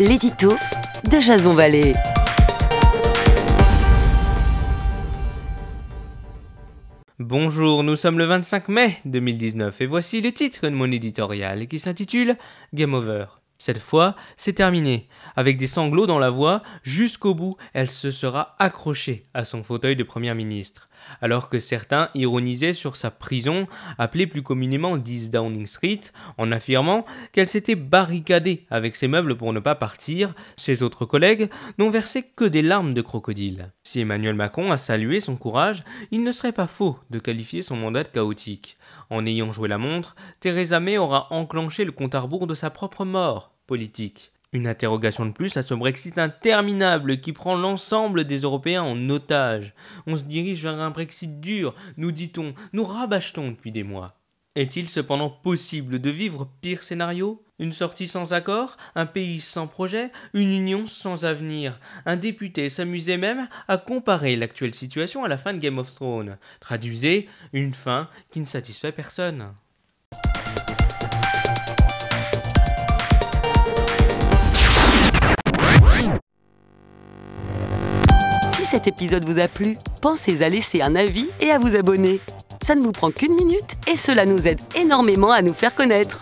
l'édito de Jason Vallée. Bonjour, nous sommes le 25 mai 2019 et voici le titre de mon éditorial qui s'intitule Game Over. Cette fois, c'est terminé. Avec des sanglots dans la voix, jusqu'au bout, elle se sera accrochée à son fauteuil de Première ministre. Alors que certains ironisaient sur sa prison, appelée plus communément 10 Downing Street, en affirmant qu'elle s'était barricadée avec ses meubles pour ne pas partir, ses autres collègues n'ont versé que des larmes de crocodile. Si Emmanuel Macron a salué son courage, il ne serait pas faux de qualifier son mandat de chaotique. En ayant joué la montre, Theresa May aura enclenché le compte à rebours de sa propre mort Une interrogation de plus à ce Brexit interminable qui prend l'ensemble des Européens en otage. On se dirige vers un Brexit dur, nous dit-on, nous rabâchetons depuis des mois. Est-il cependant possible de vivre pire scénario? Une sortie sans accord? Un pays sans projet? Une union sans avenir? Un député s'amusait même à comparer l'actuelle situation à la fin de Game of Thrones. Traduisez, une fin qui ne satisfait personne. Cet épisode vous a plu, pensez à laisser un avis et à vous abonner. Ça ne vous prend qu'une minute et cela nous aide énormément à nous faire connaître.